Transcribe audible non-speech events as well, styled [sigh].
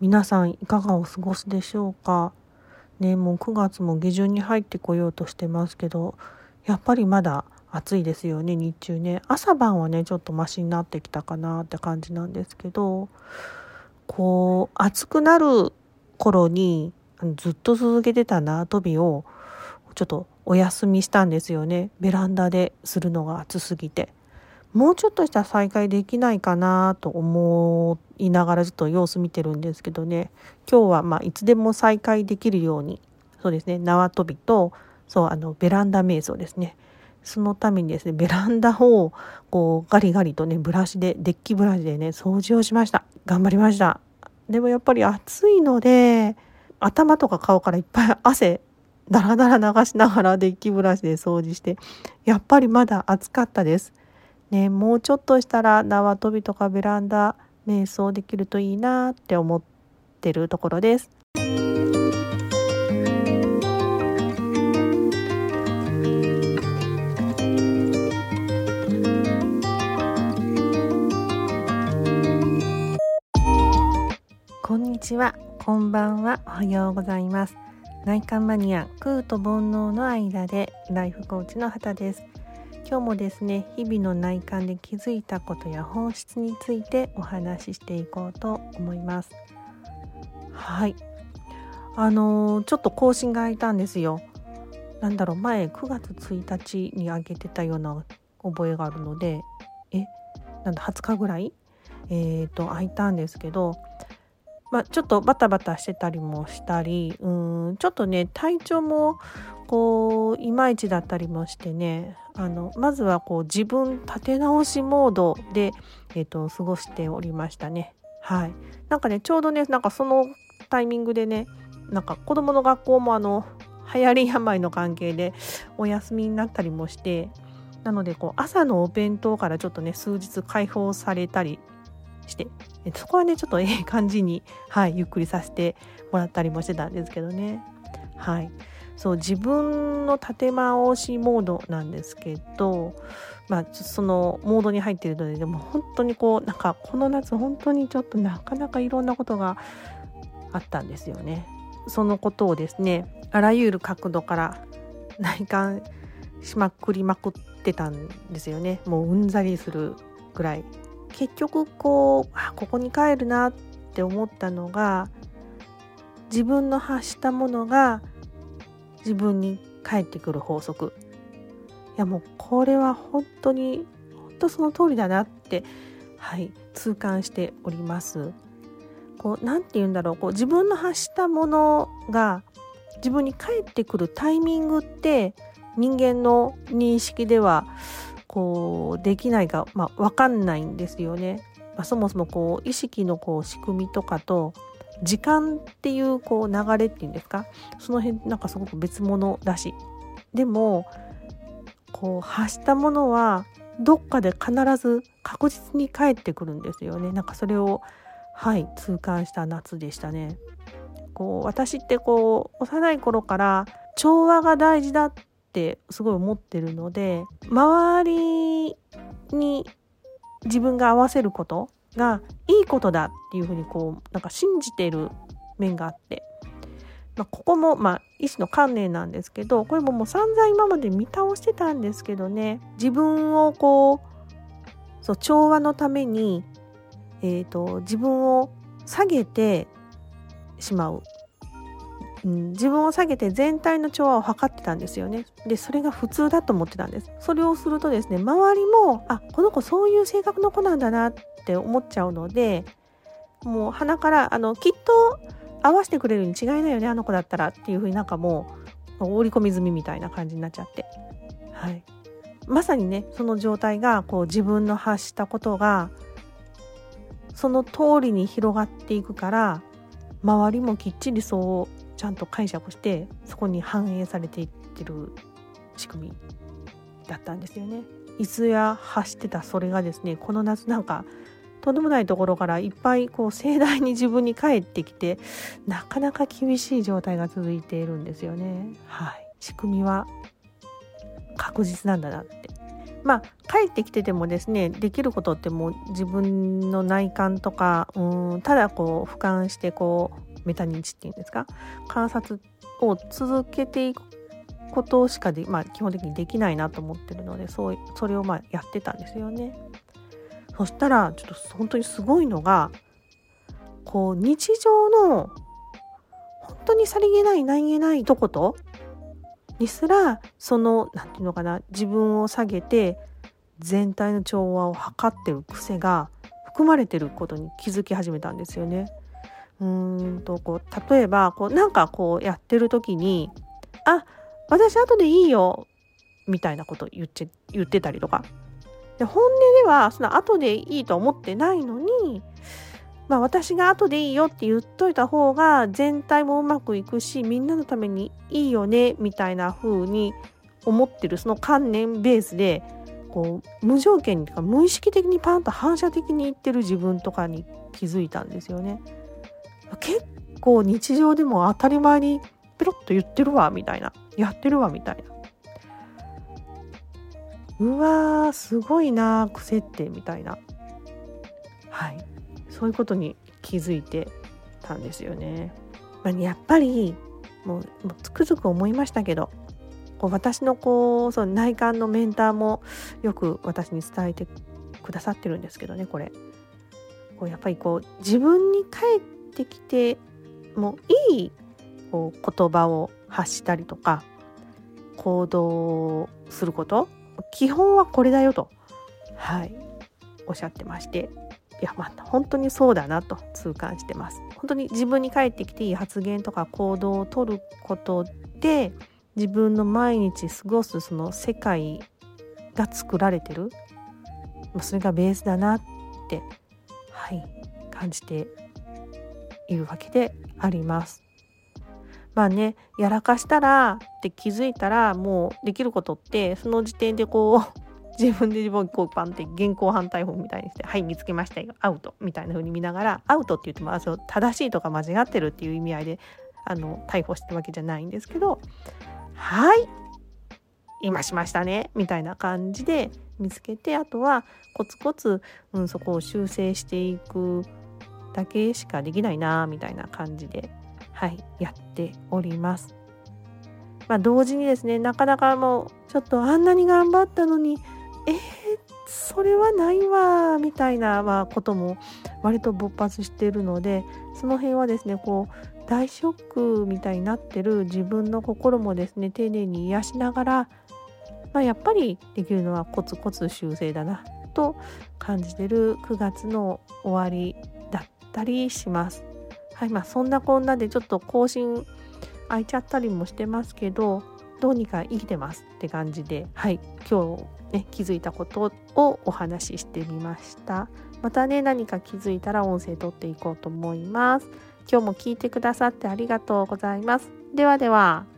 皆さんいかがお過ごしでしょうか？ねもう9月も下旬に入ってこようとしてますけどやっぱりまだ暑いですよね日中ね。朝晩はねちょっとマシになってきたかなって感じなんですけどこう暑くなる頃にずっと続けてた縄跳びをちょっとお休みしたんですよね。ベランダでするのが暑すぎて。もうちょっとしたら再開できないかなと思いながらちょっと様子見てるんですけどね。今日はまあいつでも再開できるようにそうですね縄跳びとそうあのベランダ瞑想ですね。そのためにですねベランダをこうガリガリとねブラシでデッキブラシでね掃除をしました。頑張りました。でもやっぱり暑いので頭とか顔からいっぱい汗だらだら流しながらデッキブラシで掃除してやっぱりまだ暑かったです。ね、もうちょっとしたら縄跳びとかベランダ瞑想できるといいなって思ってるところです。こんにちは、こんばんは、おはようございます。内観マニア、空と煩悩の間でライフコーチの畑です。今日もですね日々の内観で気づいたことや本質についてお話ししていこうと思います。はい。あのー、ちょっと更新が空いたんですよ。なんだろう前9月1日に上げてたような覚えがあるのでえなんだ20日ぐらい？えー、と空いたんですけどまあ、ちょっとバタバタしてたりもしたりうんちょっとね体調もこういまいちだったりもしてねあのまずはこう自分立て直しモードで、えーと、過ごしておりましたね。はい、なんかねちょうどねなんかそのタイミングでねなんか子供の学校もあの流行り病の関係でお休みになったりもしてなのでこう朝のお弁当からちょっとね数日解放されたりしてそこはねちょっとええ感じに、はい、ゆっくりさせてもらったりもしてたんですけどね。はいそう自分の立て直しモードなんですけど、まあ、そのモードに入っているのででも本当にこうなんかこの夏本当にちょっとなかなかいろんなことがあったんですよね。そのことをですねあらゆる角度から [laughs] 内観しまくりまくってたんですよねもううんざりするぐらい結局こうあここに帰るなって思ったのが自分の発したものが自分に返ってくる法則。いやもうこれは本当に本当その通りだなってはい痛感しております。こう何て言うんだろう。こう自分の発したものが自分に返ってくるタイミングって人間の認識ではこうできないか、まあ、分かんないんですよね。まあ、そもそもこう意識のこう仕組みとかと時間っていうこう流れっていうんですか？その辺なんかすごく別物だし。でもこう発したものはどっかで必ず確実に返ってくるんですよね。なんかそれをはい痛感した夏でしたね。こう私ってこう幼い頃から調和が大事だっってすごい思ってるので周りに自分が合わせることがいいことだっていうふうにこうなんか信じてる面があって、まあ、ここもまあ医師の観念なんですけどこれももう散々今まで見倒してたんですけどね自分をこうそう調和のために、えーと、自分を下げてしまう、うん、自分を下げて全体の調和を測ってたんですよね。でそれが普通だと思ってたんです。それをするとですね周りもあこの子そういう性格の子なんだなって思っちゃうのでもう鼻からあのきっと合わせてくれるに違いないよねあの子だったらっていう風になんかもう織り込み済みみたいな感じになっちゃって、はい、まさにねその状態がこう自分の発したことがその通りに広がっていくから周りもきっちりそうちゃんと解釈してそこに反映されていってる仕組みだったんですよね。いつや発してたそれがですねこの夏なんかとんでもないところからいっぱいこう盛大に自分に返ってきてなかなか厳しい状態が続いているんですよね。はい、仕組みは確実なんだなってまあ帰ってきててもですねできることってもう自分の内観とかうんただこう俯瞰してこうメタ認知っていうんですか？観察を続けていくことしかで、まあ、基本的にできないなと思ってるのでそうそれをまあやってたんですよね。そしたらちょっと本当にすごいのがこう日常の本当にさりげない何気ないとことにすらその何て言うのかな自分を下げて全体の調和を測ってる癖が含まれてることに気づき始めたんですよね。うんとこう例えばこうなんかこうやってる時に「あ私後でいいよ」みたいなこと言って言ってたりとかで本音ではその後でいいと思ってないのにまあ私が後でいいよって言っといた方が全体もうまくいくしみんなのためにいいよねみたいな風に思ってるその観念ベースでこう無条件にとか無意識的にパンと反射的に言ってる自分とかに気づいたんですよね。結構日常でも当たり前にペロッと言ってるわみたいなやってるわみたいな。うわーすごいな癖ってみたいなはいそういうことに気づいてたんですよね。まあ、やっぱりもうつくづく思いましたけどこう私のこうその内観のメンターもよく私に伝えてくださってるんですけどねこれこうやっぱりこう自分に返ってきてもいいこう言葉を発したりとか行動すること基本はこれだよとはいおっしゃってましていやまあ本当にそうだなと痛感してます。本当に自分に返ってきていい発言とか行動をとることで自分の毎日過ごすその世界が作られてる。それがベースだなってはい感じているわけであります。まあねやらかしたらって気づいたらもうできることってその時点でこう [laughs] 自分で自分をこうパンって現行犯逮捕みたいにして「はい見つけましたよアウト」みたいな風に見ながらアウトって言ってもあそう正しいとか間違ってるっていう意味合いであの逮捕してるわけじゃないんですけど「はい今しましたね」みたいな感じで見つけてあとはコツコツ、うん、そこを修正していくだけしかできないなみたいな感じではいやっております。まあ、同時にですねなかなかもうちょっとあんなに頑張ったのにえー、それはないわみたいな、まあ、ことも割と勃発してるのでその辺はですねこう大ショックみたいになってる自分の心もですね丁寧に癒しながら、まあ、やっぱりできるのはコツコツ修正だなと感じてる9月の終わりったりします。はいまあ、そんなこんなでちょっと更新空いちゃったりもしてますけどどうにか生きてますって感じではい今日ね、気づいたことをお話ししてみました。またね何か気づいたら音声取っていこうと思います。今日も聞いてくださってありがとうございます。ではでは。